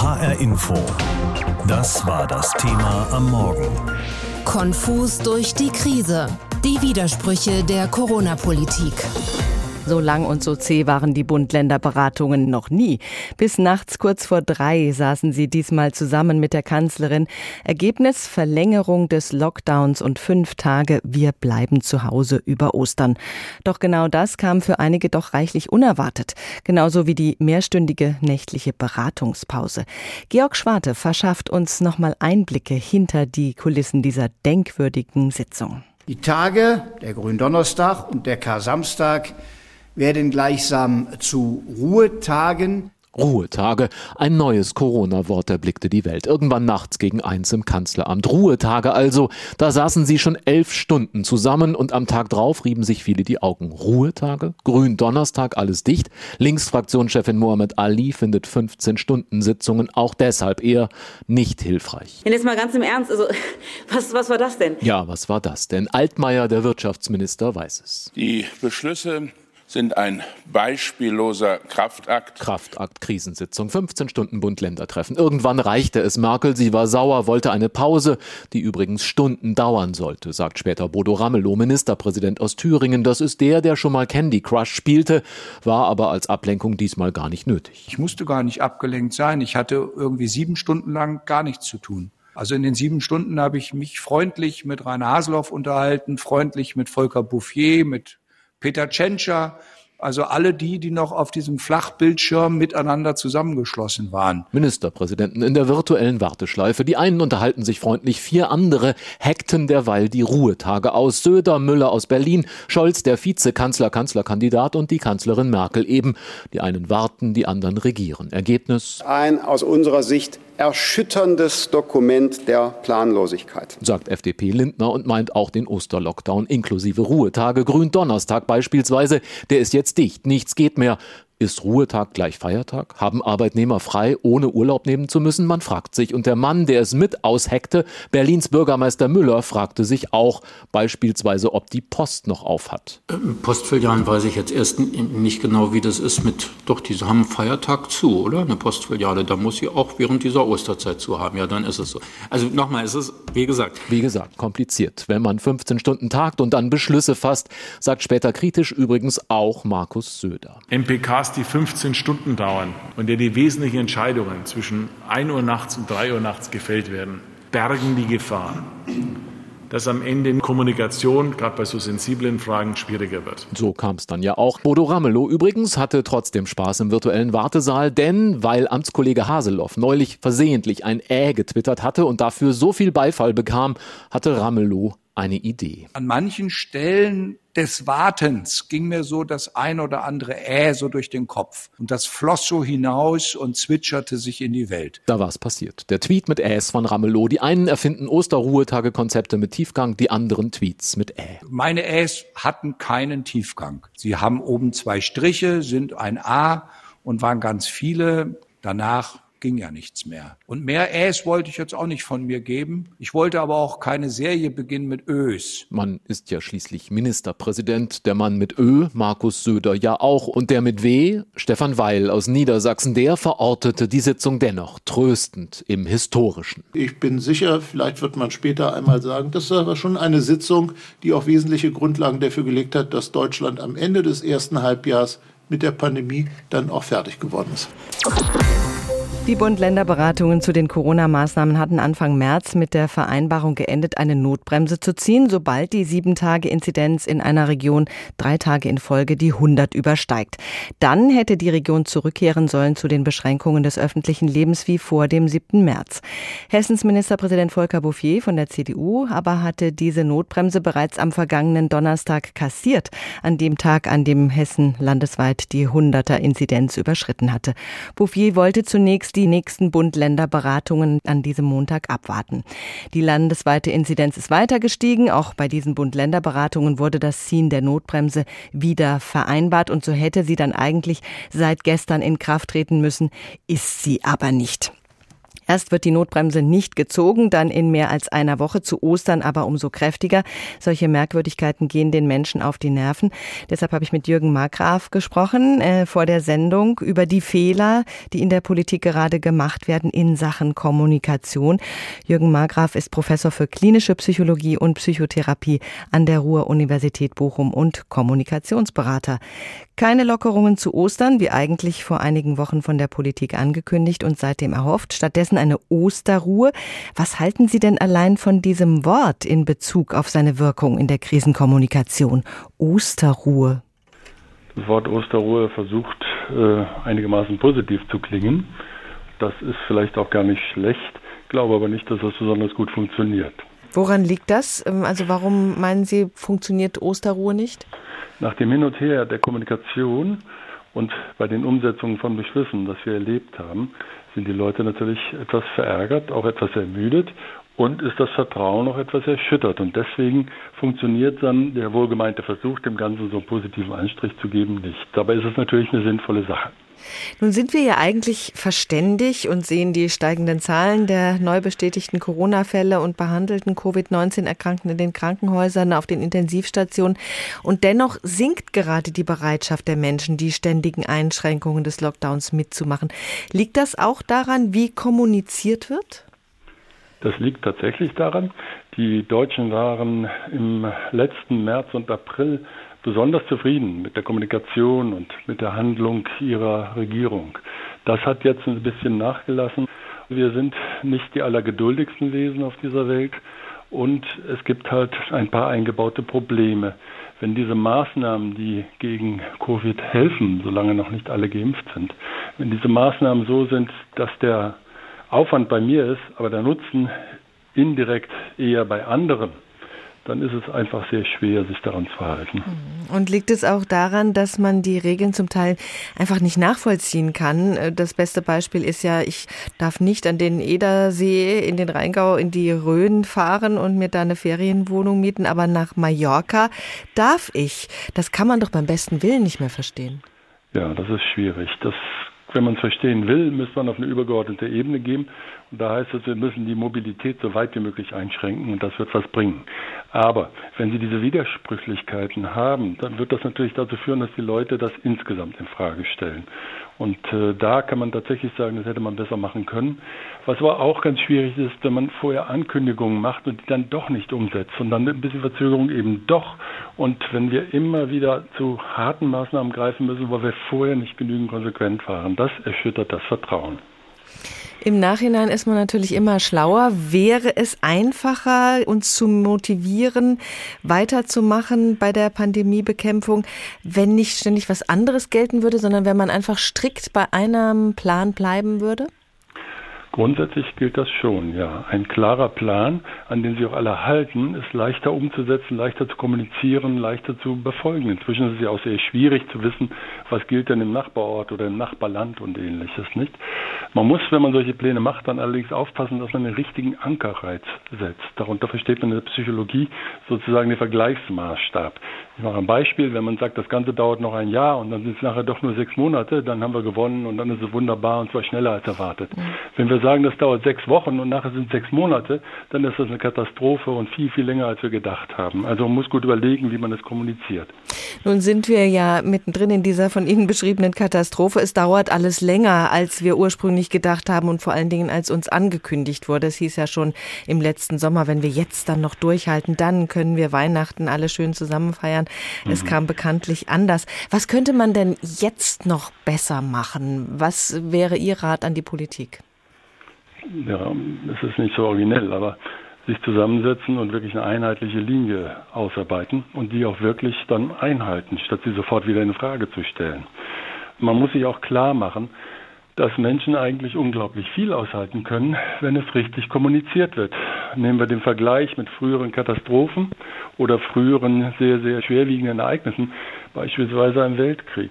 HR Info. Das war das Thema am Morgen. Konfus durch die Krise. Die Widersprüche der Corona-Politik. So lang und so zäh waren die Bund-Länder-Beratungen noch nie. Bis nachts kurz vor drei saßen sie diesmal zusammen mit der Kanzlerin. Ergebnis Verlängerung des Lockdowns und fünf Tage Wir bleiben zu Hause über Ostern. Doch genau das kam für einige doch reichlich unerwartet. Genauso wie die mehrstündige nächtliche Beratungspause. Georg Schwarte verschafft uns nochmal Einblicke hinter die Kulissen dieser denkwürdigen Sitzung. Die Tage, der Gründonnerstag und der Kar-Samstag, werden gleichsam zu Ruhetagen. Ruhetage. Ein neues Corona-Wort erblickte die Welt. Irgendwann nachts gegen eins im Kanzleramt. Ruhetage also. Da saßen sie schon elf Stunden zusammen und am Tag drauf rieben sich viele die Augen. Ruhetage? Grün-Donnerstag, alles dicht. Linksfraktionschefin Mohamed Ali findet 15 Stunden Sitzungen auch deshalb eher nicht hilfreich. Und jetzt mal ganz im Ernst, also was, was war das denn? Ja, was war das denn? Altmaier, der Wirtschaftsminister, weiß es. Die Beschlüsse sind ein beispielloser Kraftakt. Kraftakt, Krisensitzung, 15 Stunden Bund-Länder-Treffen. Irgendwann reichte es Merkel, sie war sauer, wollte eine Pause, die übrigens Stunden dauern sollte, sagt später Bodo Ramelow, Ministerpräsident aus Thüringen. Das ist der, der schon mal Candy Crush spielte, war aber als Ablenkung diesmal gar nicht nötig. Ich musste gar nicht abgelenkt sein. Ich hatte irgendwie sieben Stunden lang gar nichts zu tun. Also in den sieben Stunden habe ich mich freundlich mit Rainer Haseloff unterhalten, freundlich mit Volker Bouffier, mit Peter Tschentscher, also alle die, die noch auf diesem Flachbildschirm miteinander zusammengeschlossen waren. Ministerpräsidenten in der virtuellen Warteschleife. Die einen unterhalten sich freundlich, vier andere hackten derweil die Ruhetage aus. Söder, Müller aus Berlin, Scholz, der Vizekanzler, Kanzlerkandidat und die Kanzlerin Merkel eben. Die einen warten, die anderen regieren. Ergebnis? Ein aus unserer Sicht erschütterndes Dokument der Planlosigkeit. Sagt FDP Lindner und meint auch den Osterlockdown inklusive Ruhetage. Gründonnerstag beispielsweise, der ist jetzt dicht. Nichts geht mehr. Ist Ruhetag gleich Feiertag? Haben Arbeitnehmer frei, ohne Urlaub nehmen zu müssen? Man fragt sich. Und der Mann, der es mit ausheckte, Berlins Bürgermeister Müller, fragte sich auch beispielsweise, ob die Post noch auf hat. Ähm, Postfilialen weiß ich jetzt erst nicht genau, wie das ist mit, doch, die haben Feiertag zu, oder? Eine Postfiliale, da muss sie auch während dieser Osterzeit zu haben. Ja, dann ist es so. Also nochmal, es ist, wie gesagt. Wie gesagt, kompliziert. Wenn man 15 Stunden tagt und dann Beschlüsse fasst, sagt später kritisch übrigens auch Markus Söder. MPKs die 15 Stunden dauern und der die wesentlichen Entscheidungen zwischen 1 Uhr nachts und 3 Uhr nachts gefällt werden, bergen die Gefahr, dass am Ende Kommunikation, gerade bei so sensiblen Fragen, schwieriger wird. So kam es dann ja auch. Bodo Ramelow übrigens hatte trotzdem Spaß im virtuellen Wartesaal, denn weil Amtskollege Haseloff neulich versehentlich ein Äh getwittert hatte und dafür so viel Beifall bekam, hatte Ramelow eine Idee. An manchen Stellen des Wartens ging mir so das ein oder andere Äh so durch den Kopf. Und das floss so hinaus und zwitscherte sich in die Welt. Da war es passiert. Der Tweet mit Äs von Ramelow. Die einen erfinden Osterruhetage-Konzepte mit Tiefgang, die anderen Tweets mit Ä. Meine Äs hatten keinen Tiefgang. Sie haben oben zwei Striche, sind ein A und waren ganz viele. Danach ging ja nichts mehr. Und mehr Äs wollte ich jetzt auch nicht von mir geben. Ich wollte aber auch keine Serie beginnen mit Ös. Man ist ja schließlich Ministerpräsident. Der Mann mit Ö, Markus Söder ja auch. Und der mit W, Stefan Weil aus Niedersachsen, der verortete die Sitzung dennoch tröstend im Historischen. Ich bin sicher, vielleicht wird man später einmal sagen, das war schon eine Sitzung, die auch wesentliche Grundlagen dafür gelegt hat, dass Deutschland am Ende des ersten Halbjahres mit der Pandemie dann auch fertig geworden ist. Die Bund-Länder-Beratungen zu den Corona-Maßnahmen hatten Anfang März mit der Vereinbarung geendet, eine Notbremse zu ziehen, sobald die Sieben-Tage-Inzidenz in einer Region drei Tage in Folge die 100 übersteigt. Dann hätte die Region zurückkehren sollen zu den Beschränkungen des öffentlichen Lebens wie vor dem 7. März. Hessens Ministerpräsident Volker Bouffier von der CDU aber hatte diese Notbremse bereits am vergangenen Donnerstag kassiert, an dem Tag, an dem Hessen landesweit die 100er-Inzidenz überschritten hatte. Bouffier wollte zunächst die nächsten Bund-Länder-Beratungen an diesem Montag abwarten. Die landesweite Inzidenz ist weiter gestiegen. Auch bei diesen Bund-Länder-Beratungen wurde das Ziehen der Notbremse wieder vereinbart und so hätte sie dann eigentlich seit gestern in Kraft treten müssen, ist sie aber nicht. Erst wird die Notbremse nicht gezogen, dann in mehr als einer Woche zu Ostern aber umso kräftiger. Solche Merkwürdigkeiten gehen den Menschen auf die Nerven. Deshalb habe ich mit Jürgen Markgraf gesprochen äh, vor der Sendung über die Fehler, die in der Politik gerade gemacht werden in Sachen Kommunikation. Jürgen Markgraf ist Professor für klinische Psychologie und Psychotherapie an der Ruhr-Universität Bochum und Kommunikationsberater. Keine Lockerungen zu Ostern, wie eigentlich vor einigen Wochen von der Politik angekündigt und seitdem erhofft. Stattdessen eine Osterruhe. Was halten Sie denn allein von diesem Wort in Bezug auf seine Wirkung in der Krisenkommunikation? Osterruhe. Das Wort Osterruhe versucht äh, einigermaßen positiv zu klingen. Das ist vielleicht auch gar nicht schlecht, glaube aber nicht, dass das besonders gut funktioniert. Woran liegt das? Ähm, also warum meinen Sie, funktioniert Osterruhe nicht? Nach dem Hin und Her der Kommunikation und bei den Umsetzungen von Beschlüssen, das wir erlebt haben, sind die Leute natürlich etwas verärgert, auch etwas ermüdet und ist das Vertrauen auch etwas erschüttert. Und deswegen funktioniert dann der wohlgemeinte Versuch, dem Ganzen so einen positiven Anstrich zu geben, nicht. Dabei ist es natürlich eine sinnvolle Sache. Nun sind wir ja eigentlich verständig und sehen die steigenden Zahlen der neu bestätigten Corona-Fälle und behandelten Covid-19-Erkrankten in den Krankenhäusern, auf den Intensivstationen. Und dennoch sinkt gerade die Bereitschaft der Menschen, die ständigen Einschränkungen des Lockdowns mitzumachen. Liegt das auch daran, wie kommuniziert wird? Das liegt tatsächlich daran. Die Deutschen waren im letzten März und April besonders zufrieden mit der Kommunikation und mit der Handlung ihrer Regierung. Das hat jetzt ein bisschen nachgelassen. Wir sind nicht die allergeduldigsten Wesen auf dieser Welt und es gibt halt ein paar eingebaute Probleme. Wenn diese Maßnahmen, die gegen Covid helfen, solange noch nicht alle geimpft sind, wenn diese Maßnahmen so sind, dass der Aufwand bei mir ist, aber der Nutzen indirekt eher bei anderen, dann ist es einfach sehr schwer, sich daran zu halten. Mhm. Und liegt es auch daran, dass man die Regeln zum Teil einfach nicht nachvollziehen kann? Äh, das beste Beispiel ist ja, ich darf nicht an den Edersee in den Rheingau in die Rhön fahren und mir da eine Ferienwohnung mieten, aber nach Mallorca darf ich. Das kann man doch beim besten Willen nicht mehr verstehen. Ja, das ist schwierig. Das wenn man es verstehen will, müsste man auf eine übergeordnete Ebene gehen. Und da heißt es, wir müssen die Mobilität so weit wie möglich einschränken und das wird was bringen. Aber wenn Sie diese Widersprüchlichkeiten haben, dann wird das natürlich dazu führen, dass die Leute das insgesamt in Frage stellen. Und äh, da kann man tatsächlich sagen, das hätte man besser machen können. Was aber auch ganz schwierig ist, wenn man vorher Ankündigungen macht und die dann doch nicht umsetzt und dann ein bisschen Verzögerung eben doch. Und wenn wir immer wieder zu harten Maßnahmen greifen müssen, weil wir vorher nicht genügend konsequent waren, das erschüttert das Vertrauen. Im Nachhinein ist man natürlich immer schlauer. Wäre es einfacher, uns zu motivieren, weiterzumachen bei der Pandemiebekämpfung, wenn nicht ständig was anderes gelten würde, sondern wenn man einfach strikt bei einem Plan bleiben würde? Grundsätzlich gilt das schon, ja. Ein klarer Plan, an den sich auch alle halten, ist leichter umzusetzen, leichter zu kommunizieren, leichter zu befolgen. Inzwischen ist es ja auch sehr schwierig zu wissen, was gilt denn im Nachbarort oder im Nachbarland und ähnliches, nicht? Man muss, wenn man solche Pläne macht, dann allerdings aufpassen, dass man den richtigen Ankerreiz setzt. Darunter versteht man in der Psychologie sozusagen den Vergleichsmaßstab. Ich mache ein Beispiel, wenn man sagt, das Ganze dauert noch ein Jahr und dann sind es nachher doch nur sechs Monate, dann haben wir gewonnen und dann ist es wunderbar und zwar schneller als erwartet. Mhm. Wenn wir sagen, das dauert sechs Wochen und nachher sind sechs Monate, dann ist das eine Katastrophe und viel, viel länger, als wir gedacht haben. Also man muss gut überlegen, wie man das kommuniziert. Nun sind wir ja mittendrin in dieser von Ihnen beschriebenen Katastrophe. Es dauert alles länger, als wir ursprünglich gedacht haben und vor allen Dingen, als uns angekündigt wurde. Es hieß ja schon im letzten Sommer, wenn wir jetzt dann noch durchhalten, dann können wir Weihnachten alle schön zusammen feiern. Mhm. Es kam bekanntlich anders. Was könnte man denn jetzt noch besser machen? Was wäre Ihr Rat an die Politik? Ja, es ist nicht so originell, aber sich zusammensetzen und wirklich eine einheitliche Linie ausarbeiten und die auch wirklich dann einhalten, statt sie sofort wieder in Frage zu stellen. Man muss sich auch klar machen, dass Menschen eigentlich unglaublich viel aushalten können, wenn es richtig kommuniziert wird. Nehmen wir den Vergleich mit früheren Katastrophen oder früheren sehr, sehr schwerwiegenden Ereignissen, beispielsweise einem Weltkrieg.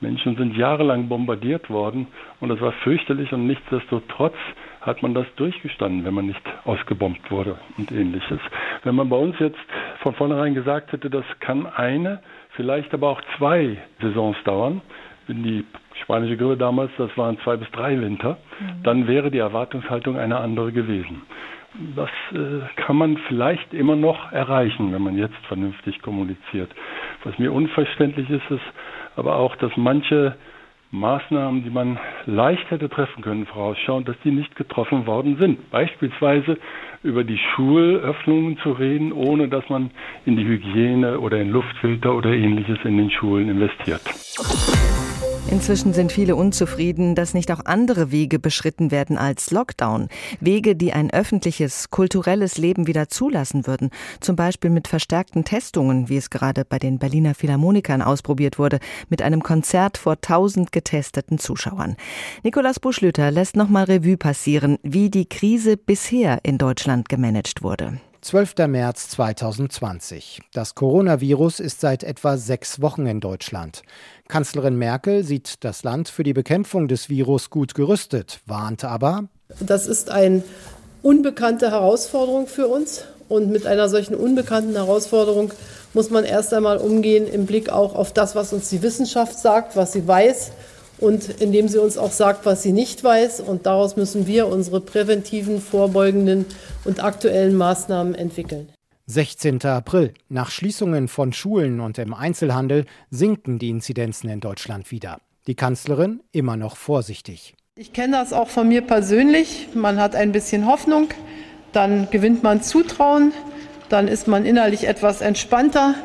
Menschen sind jahrelang bombardiert worden und das war fürchterlich und nichtsdestotrotz hat man das durchgestanden, wenn man nicht ausgebombt wurde und ähnliches. Wenn man bei uns jetzt von vornherein gesagt hätte, das kann eine, vielleicht aber auch zwei Saisons dauern, wenn die spanische Grippe damals, das waren zwei bis drei Winter, mhm. dann wäre die Erwartungshaltung eine andere gewesen. Das äh, kann man vielleicht immer noch erreichen, wenn man jetzt vernünftig kommuniziert. Was mir unverständlich ist, ist aber auch, dass manche Maßnahmen, die man leicht hätte treffen können, vorausschauen, dass die nicht getroffen worden sind. Beispielsweise über die Schulöffnungen zu reden, ohne dass man in die Hygiene oder in Luftfilter oder ähnliches in den Schulen investiert. Inzwischen sind viele unzufrieden, dass nicht auch andere Wege beschritten werden als Lockdown. Wege, die ein öffentliches, kulturelles Leben wieder zulassen würden. Zum Beispiel mit verstärkten Testungen, wie es gerade bei den Berliner Philharmonikern ausprobiert wurde, mit einem Konzert vor tausend getesteten Zuschauern. Nikolaus Buschlüter lässt nochmal Revue passieren, wie die Krise bisher in Deutschland gemanagt wurde. 12. März 2020. Das Coronavirus ist seit etwa sechs Wochen in Deutschland. Kanzlerin Merkel sieht das Land für die Bekämpfung des Virus gut gerüstet, warnt aber. Das ist eine unbekannte Herausforderung für uns. Und mit einer solchen unbekannten Herausforderung muss man erst einmal umgehen im Blick auch auf das, was uns die Wissenschaft sagt, was sie weiß und indem sie uns auch sagt, was sie nicht weiß. Und daraus müssen wir unsere präventiven, vorbeugenden und aktuellen Maßnahmen entwickeln. 16. April. Nach Schließungen von Schulen und im Einzelhandel sinken die Inzidenzen in Deutschland wieder. Die Kanzlerin immer noch vorsichtig. Ich kenne das auch von mir persönlich. Man hat ein bisschen Hoffnung, dann gewinnt man Zutrauen, dann ist man innerlich etwas entspannter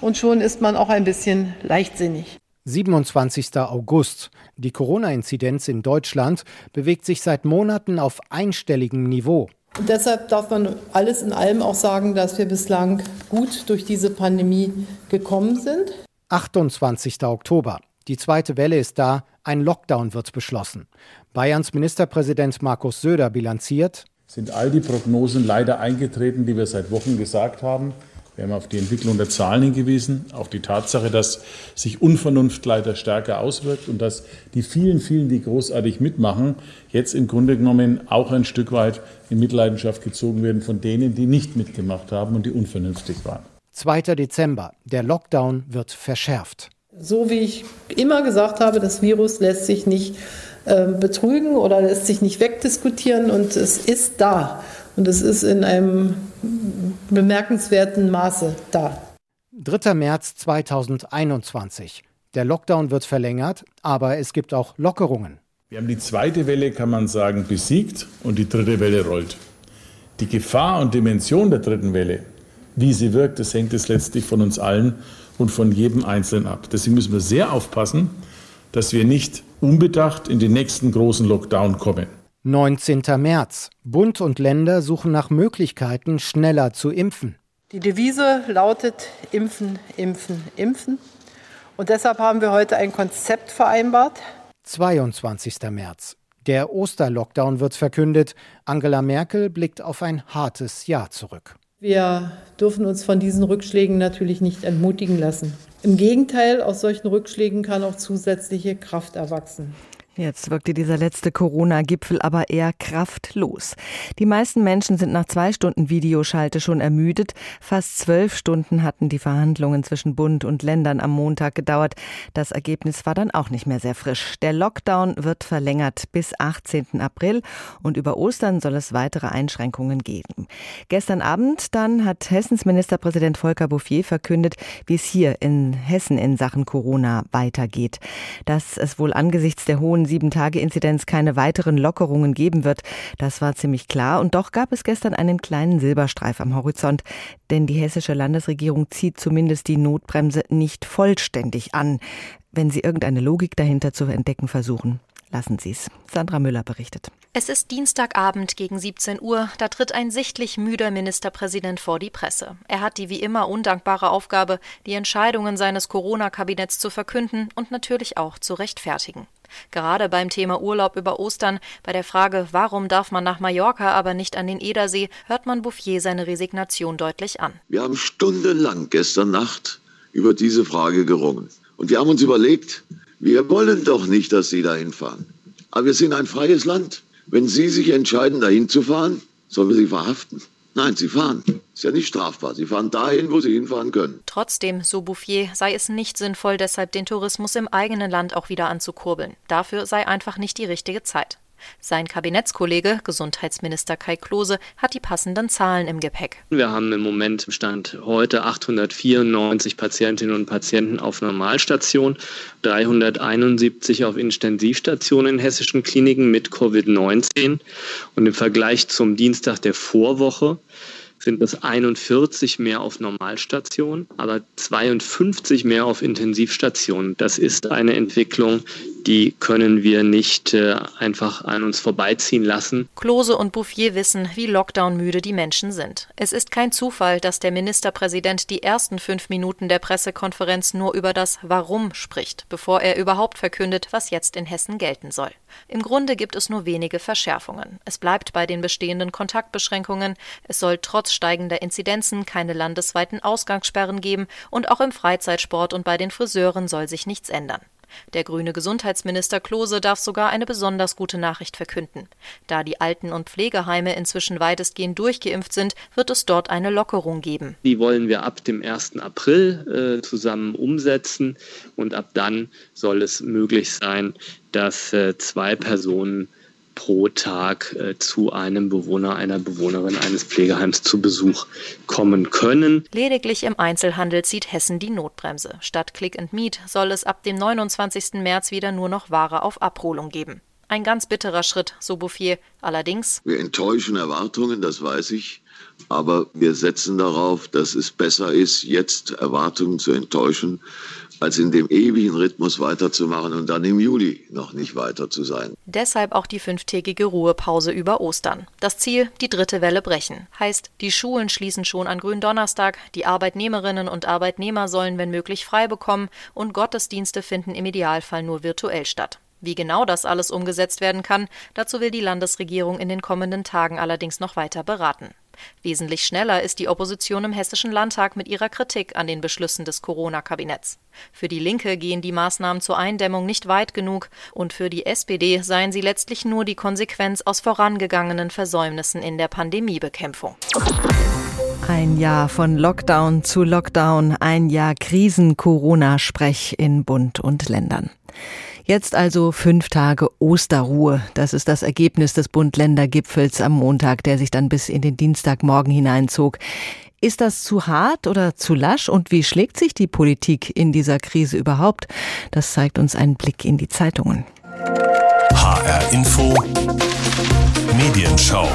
und schon ist man auch ein bisschen leichtsinnig. 27. August. Die Corona-Inzidenz in Deutschland bewegt sich seit Monaten auf einstelligem Niveau. Und deshalb darf man alles in allem auch sagen, dass wir bislang gut durch diese Pandemie gekommen sind. 28. Oktober. Die zweite Welle ist da, ein Lockdown wird beschlossen. Bayerns Ministerpräsident Markus Söder bilanziert. Sind all die Prognosen leider eingetreten, die wir seit Wochen gesagt haben. Wir haben auf die Entwicklung der Zahlen hingewiesen, auf die Tatsache, dass sich Unvernunft leider stärker auswirkt und dass die vielen, vielen, die großartig mitmachen, jetzt im Grunde genommen auch ein Stück weit in Mitleidenschaft gezogen werden von denen, die nicht mitgemacht haben und die unvernünftig waren. 2. Dezember. Der Lockdown wird verschärft. So wie ich immer gesagt habe, das Virus lässt sich nicht äh, betrügen oder lässt sich nicht wegdiskutieren und es ist da. Und es ist in einem bemerkenswerten Maße da. 3. März 2021. Der Lockdown wird verlängert, aber es gibt auch Lockerungen. Wir haben die zweite Welle, kann man sagen, besiegt und die dritte Welle rollt. Die Gefahr und Dimension der dritten Welle, wie sie wirkt, das hängt es letztlich von uns allen und von jedem Einzelnen ab. Deswegen müssen wir sehr aufpassen, dass wir nicht unbedacht in den nächsten großen Lockdown kommen. 19. März. Bund und Länder suchen nach Möglichkeiten, schneller zu impfen. Die Devise lautet Impfen, Impfen, Impfen. Und deshalb haben wir heute ein Konzept vereinbart. 22. März. Der Osterlockdown wird verkündet. Angela Merkel blickt auf ein hartes Jahr zurück. Wir dürfen uns von diesen Rückschlägen natürlich nicht entmutigen lassen. Im Gegenteil, aus solchen Rückschlägen kann auch zusätzliche Kraft erwachsen. Jetzt wirkte dieser letzte Corona-Gipfel aber eher kraftlos. Die meisten Menschen sind nach zwei Stunden Videoschalte schon ermüdet. Fast zwölf Stunden hatten die Verhandlungen zwischen Bund und Ländern am Montag gedauert. Das Ergebnis war dann auch nicht mehr sehr frisch. Der Lockdown wird verlängert bis 18. April und über Ostern soll es weitere Einschränkungen geben. Gestern Abend dann hat Hessens Ministerpräsident Volker Bouffier verkündet, wie es hier in Hessen in Sachen Corona weitergeht. Dass es wohl angesichts der hohen Sieben-Tage-Inzidenz keine weiteren Lockerungen geben wird. Das war ziemlich klar. Und doch gab es gestern einen kleinen Silberstreif am Horizont. Denn die hessische Landesregierung zieht zumindest die Notbremse nicht vollständig an. Wenn Sie irgendeine Logik dahinter zu entdecken versuchen, lassen Sie es. Sandra Müller berichtet. Es ist Dienstagabend gegen 17 Uhr, da tritt ein sichtlich müder Ministerpräsident vor die Presse. Er hat die wie immer undankbare Aufgabe, die Entscheidungen seines Corona-Kabinetts zu verkünden und natürlich auch zu rechtfertigen. Gerade beim Thema Urlaub über Ostern, bei der Frage, warum darf man nach Mallorca, aber nicht an den Edersee, hört man Bouffier seine Resignation deutlich an. Wir haben stundenlang gestern Nacht über diese Frage gerungen. Und wir haben uns überlegt, wir wollen doch nicht, dass Sie dahin fahren. Aber wir sind ein freies Land. Wenn Sie sich entscheiden, dahin zu fahren, sollen wir Sie verhaften. Nein, Sie fahren. Ist ja nicht strafbar. Sie fahren dahin, wo sie hinfahren können. Trotzdem, so Bouffier, sei es nicht sinnvoll, deshalb den Tourismus im eigenen Land auch wieder anzukurbeln. Dafür sei einfach nicht die richtige Zeit. Sein Kabinettskollege, Gesundheitsminister Kai Klose, hat die passenden Zahlen im Gepäck. Wir haben im Moment Stand heute 894 Patientinnen und Patienten auf Normalstation, 371 auf Intensivstationen in hessischen Kliniken mit Covid-19. Und im Vergleich zum Dienstag der Vorwoche sind es 41 mehr auf Normalstationen, aber 52 mehr auf Intensivstationen. Das ist eine Entwicklung, die können wir nicht äh, einfach an uns vorbeiziehen lassen. Klose und Bouffier wissen, wie Lockdown-müde die Menschen sind. Es ist kein Zufall, dass der Ministerpräsident die ersten fünf Minuten der Pressekonferenz nur über das Warum spricht, bevor er überhaupt verkündet, was jetzt in Hessen gelten soll. Im Grunde gibt es nur wenige Verschärfungen. Es bleibt bei den bestehenden Kontaktbeschränkungen. Es soll trotz steigender Inzidenzen keine landesweiten Ausgangssperren geben und auch im Freizeitsport und bei den Friseuren soll sich nichts ändern. Der grüne Gesundheitsminister Klose darf sogar eine besonders gute Nachricht verkünden. Da die Alten- und Pflegeheime inzwischen weitestgehend durchgeimpft sind, wird es dort eine Lockerung geben. Die wollen wir ab dem 1. April äh, zusammen umsetzen und ab dann soll es möglich sein, dass äh, zwei Personen pro Tag äh, zu einem Bewohner, einer Bewohnerin eines Pflegeheims zu Besuch kommen können. Lediglich im Einzelhandel zieht Hessen die Notbremse. Statt Click and Meet soll es ab dem 29. März wieder nur noch Ware auf Abholung geben. Ein ganz bitterer Schritt, so Bouffier. Allerdings. Wir enttäuschen Erwartungen, das weiß ich. Aber wir setzen darauf, dass es besser ist, jetzt Erwartungen zu enttäuschen, als in dem ewigen Rhythmus weiterzumachen und dann im Juli noch nicht weiter zu sein. Deshalb auch die fünftägige Ruhepause über Ostern. Das Ziel, die dritte Welle brechen. Heißt, die Schulen schließen schon an Gründonnerstag, die Arbeitnehmerinnen und Arbeitnehmer sollen wenn möglich frei bekommen und Gottesdienste finden im Idealfall nur virtuell statt. Wie genau das alles umgesetzt werden kann, dazu will die Landesregierung in den kommenden Tagen allerdings noch weiter beraten. Wesentlich schneller ist die Opposition im Hessischen Landtag mit ihrer Kritik an den Beschlüssen des Corona-Kabinetts. Für die Linke gehen die Maßnahmen zur Eindämmung nicht weit genug und für die SPD seien sie letztlich nur die Konsequenz aus vorangegangenen Versäumnissen in der Pandemiebekämpfung. Ein Jahr von Lockdown zu Lockdown, ein Jahr Krisen-Corona-Sprech in Bund und Ländern. Jetzt also fünf Tage Osterruhe. Das ist das Ergebnis des Bund-Länder-Gipfels am Montag, der sich dann bis in den Dienstagmorgen hineinzog. Ist das zu hart oder zu lasch? Und wie schlägt sich die Politik in dieser Krise überhaupt? Das zeigt uns ein Blick in die Zeitungen. HR Info Medienschau.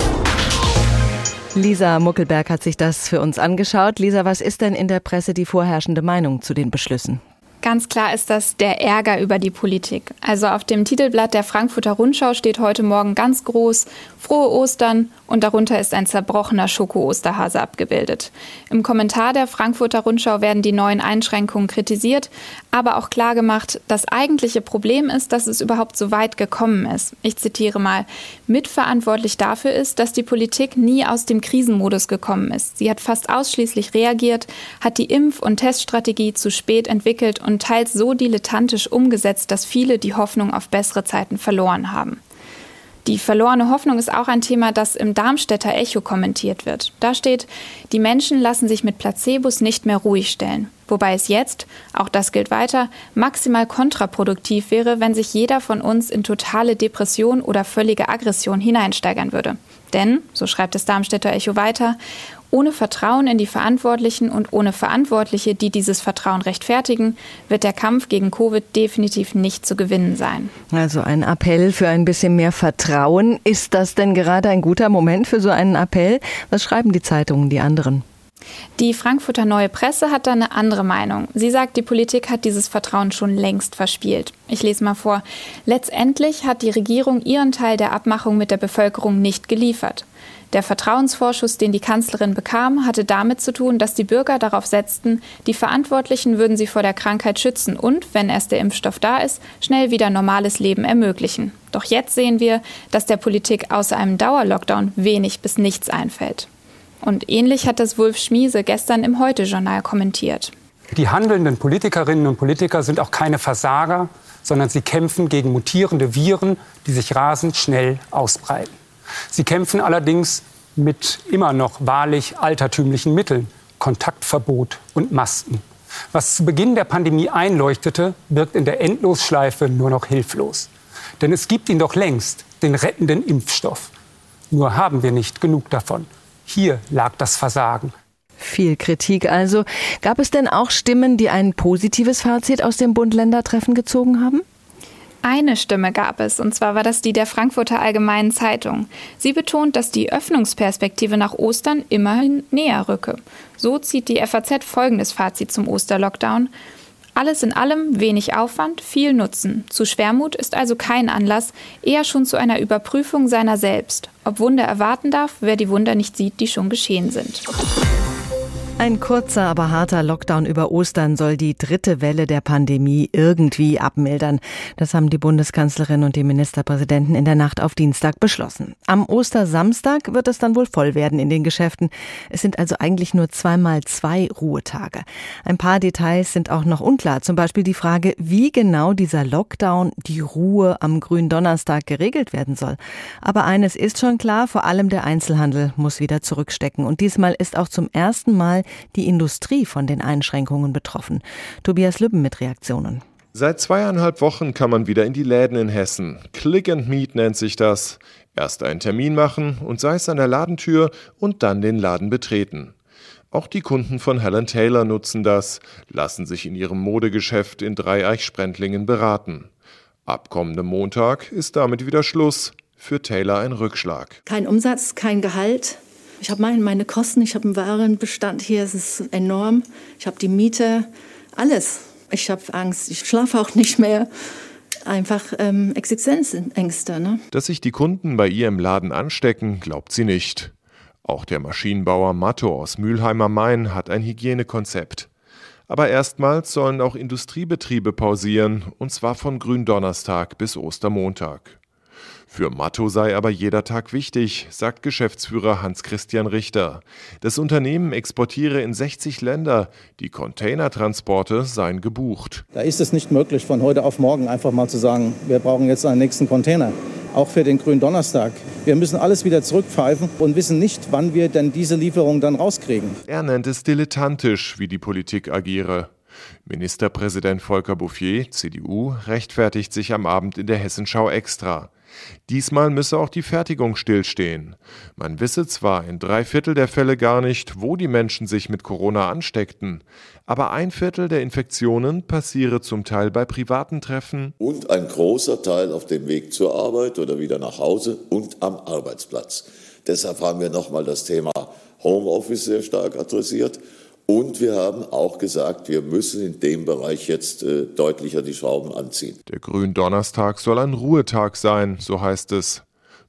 Lisa Muckelberg hat sich das für uns angeschaut. Lisa, was ist denn in der Presse die vorherrschende Meinung zu den Beschlüssen? Ganz klar ist das der Ärger über die Politik. Also auf dem Titelblatt der Frankfurter Rundschau steht heute Morgen ganz groß Frohe Ostern und darunter ist ein zerbrochener Schoko-Osterhase abgebildet. Im Kommentar der Frankfurter Rundschau werden die neuen Einschränkungen kritisiert, aber auch klargemacht, das eigentliche Problem ist, dass es überhaupt so weit gekommen ist. Ich zitiere mal, mitverantwortlich dafür ist, dass die Politik nie aus dem Krisenmodus gekommen ist. Sie hat fast ausschließlich reagiert, hat die Impf- und Teststrategie zu spät entwickelt und teils so dilettantisch umgesetzt, dass viele die Hoffnung auf bessere Zeiten verloren haben. Die verlorene Hoffnung ist auch ein Thema, das im Darmstädter Echo kommentiert wird. Da steht, die Menschen lassen sich mit Placebos nicht mehr ruhig stellen. Wobei es jetzt, auch das gilt weiter, maximal kontraproduktiv wäre, wenn sich jeder von uns in totale Depression oder völlige Aggression hineinsteigern würde. Denn, so schreibt das Darmstädter Echo weiter, ohne Vertrauen in die Verantwortlichen und ohne Verantwortliche, die dieses Vertrauen rechtfertigen, wird der Kampf gegen Covid definitiv nicht zu gewinnen sein. Also ein Appell für ein bisschen mehr Vertrauen. Ist das denn gerade ein guter Moment für so einen Appell? Was schreiben die Zeitungen, die anderen? Die Frankfurter Neue Presse hat da eine andere Meinung. Sie sagt, die Politik hat dieses Vertrauen schon längst verspielt. Ich lese mal vor. Letztendlich hat die Regierung ihren Teil der Abmachung mit der Bevölkerung nicht geliefert. Der Vertrauensvorschuss, den die Kanzlerin bekam, hatte damit zu tun, dass die Bürger darauf setzten, die Verantwortlichen würden sie vor der Krankheit schützen und, wenn erst der Impfstoff da ist, schnell wieder normales Leben ermöglichen. Doch jetzt sehen wir, dass der Politik außer einem Dauerlockdown wenig bis nichts einfällt. Und ähnlich hat das Wulf Schmiese gestern im Heute-Journal kommentiert. Die handelnden Politikerinnen und Politiker sind auch keine Versager, sondern sie kämpfen gegen mutierende Viren, die sich rasend schnell ausbreiten. Sie kämpfen allerdings mit immer noch wahrlich altertümlichen Mitteln, Kontaktverbot und Masken. Was zu Beginn der Pandemie einleuchtete, wirkt in der Endlosschleife nur noch hilflos. Denn es gibt ihn doch längst, den rettenden Impfstoff. Nur haben wir nicht genug davon. Hier lag das Versagen. Viel Kritik also. Gab es denn auch Stimmen, die ein positives Fazit aus dem Bund-Länder-Treffen gezogen haben? Eine Stimme gab es, und zwar war das die der Frankfurter Allgemeinen Zeitung. Sie betont, dass die Öffnungsperspektive nach Ostern immerhin näher rücke. So zieht die FAZ folgendes Fazit zum Osterlockdown. Alles in allem wenig Aufwand, viel Nutzen. Zu Schwermut ist also kein Anlass, eher schon zu einer Überprüfung seiner selbst. Ob Wunder erwarten darf, wer die Wunder nicht sieht, die schon geschehen sind. Ein kurzer, aber harter Lockdown über Ostern soll die dritte Welle der Pandemie irgendwie abmildern. Das haben die Bundeskanzlerin und die Ministerpräsidenten in der Nacht auf Dienstag beschlossen. Am Ostersamstag wird es dann wohl voll werden in den Geschäften. Es sind also eigentlich nur zweimal zwei Ruhetage. Ein paar Details sind auch noch unklar. Zum Beispiel die Frage, wie genau dieser Lockdown, die Ruhe am Gründonnerstag geregelt werden soll. Aber eines ist schon klar, vor allem der Einzelhandel muss wieder zurückstecken. Und diesmal ist auch zum ersten Mal die Industrie von den Einschränkungen betroffen. Tobias Lübben mit Reaktionen. Seit zweieinhalb Wochen kann man wieder in die Läden in Hessen. Click and Meet nennt sich das. Erst einen Termin machen und sei es an der Ladentür und dann den Laden betreten. Auch die Kunden von Helen Taylor nutzen das, lassen sich in ihrem Modegeschäft in Dreieich-Sprendlingen beraten. Ab kommendem Montag ist damit wieder Schluss. Für Taylor ein Rückschlag. Kein Umsatz, kein Gehalt, ich habe meine, Kosten, ich habe einen Warenbestand hier, es ist enorm. Ich habe die Miete, alles. Ich habe Angst, ich schlafe auch nicht mehr. Einfach ähm, Existenzängste. Ne? Dass sich die Kunden bei ihr im Laden anstecken, glaubt sie nicht. Auch der Maschinenbauer Matto aus Mülheim am Main hat ein Hygienekonzept. Aber erstmals sollen auch Industriebetriebe pausieren, und zwar von Gründonnerstag bis Ostermontag. Für Matto sei aber jeder Tag wichtig, sagt Geschäftsführer Hans-Christian Richter. Das Unternehmen exportiere in 60 Länder. Die Containertransporte seien gebucht. Da ist es nicht möglich, von heute auf morgen einfach mal zu sagen, wir brauchen jetzt einen nächsten Container. Auch für den grünen Donnerstag. Wir müssen alles wieder zurückpfeifen und wissen nicht, wann wir denn diese Lieferung dann rauskriegen. Er nennt es dilettantisch, wie die Politik agiere. Ministerpräsident Volker Bouffier, CDU, rechtfertigt sich am Abend in der Hessenschau extra. Diesmal müsse auch die Fertigung stillstehen. Man wisse zwar in drei Viertel der Fälle gar nicht, wo die Menschen sich mit Corona ansteckten, aber ein Viertel der Infektionen passiere zum Teil bei privaten Treffen und ein großer Teil auf dem Weg zur Arbeit oder wieder nach Hause und am Arbeitsplatz. Deshalb haben wir nochmal das Thema Homeoffice sehr stark adressiert und wir haben auch gesagt, wir müssen in dem Bereich jetzt äh, deutlicher die Schrauben anziehen. Der Gründonnerstag soll ein Ruhetag sein, so heißt es.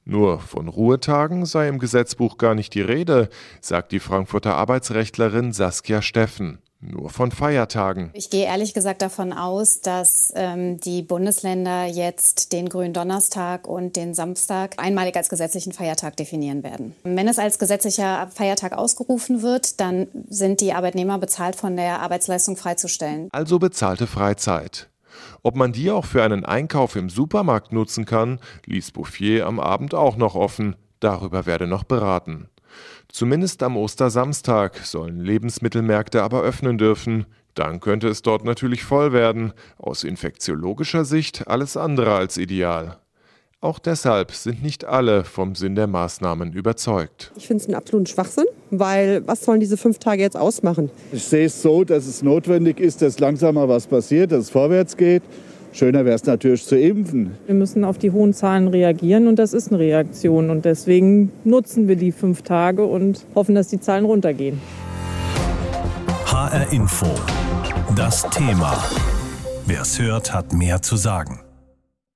Nur von Ruhetagen sei im Gesetzbuch gar nicht die Rede, sagt die Frankfurter Arbeitsrechtlerin Saskia Steffen nur von Feiertagen. Ich gehe ehrlich gesagt davon aus, dass ähm, die Bundesländer jetzt den Gründonnerstag und den Samstag einmalig als gesetzlichen Feiertag definieren werden. Wenn es als gesetzlicher Feiertag ausgerufen wird, dann sind die Arbeitnehmer bezahlt von der Arbeitsleistung freizustellen. Also bezahlte Freizeit. Ob man die auch für einen Einkauf im Supermarkt nutzen kann, ließ Bouffier am Abend auch noch offen. Darüber werde noch beraten. Zumindest am Ostersamstag sollen Lebensmittelmärkte aber öffnen dürfen. Dann könnte es dort natürlich voll werden. Aus infektiologischer Sicht alles andere als ideal. Auch deshalb sind nicht alle vom Sinn der Maßnahmen überzeugt. Ich finde es einen absoluten Schwachsinn, weil was sollen diese fünf Tage jetzt ausmachen? Ich sehe es so, dass es notwendig ist, dass langsam mal was passiert, dass es vorwärts geht. Schöner wäre es natürlich zu impfen. Wir müssen auf die hohen Zahlen reagieren und das ist eine Reaktion. Und deswegen nutzen wir die fünf Tage und hoffen, dass die Zahlen runtergehen. HR Info. Das Thema. Wer es hört, hat mehr zu sagen.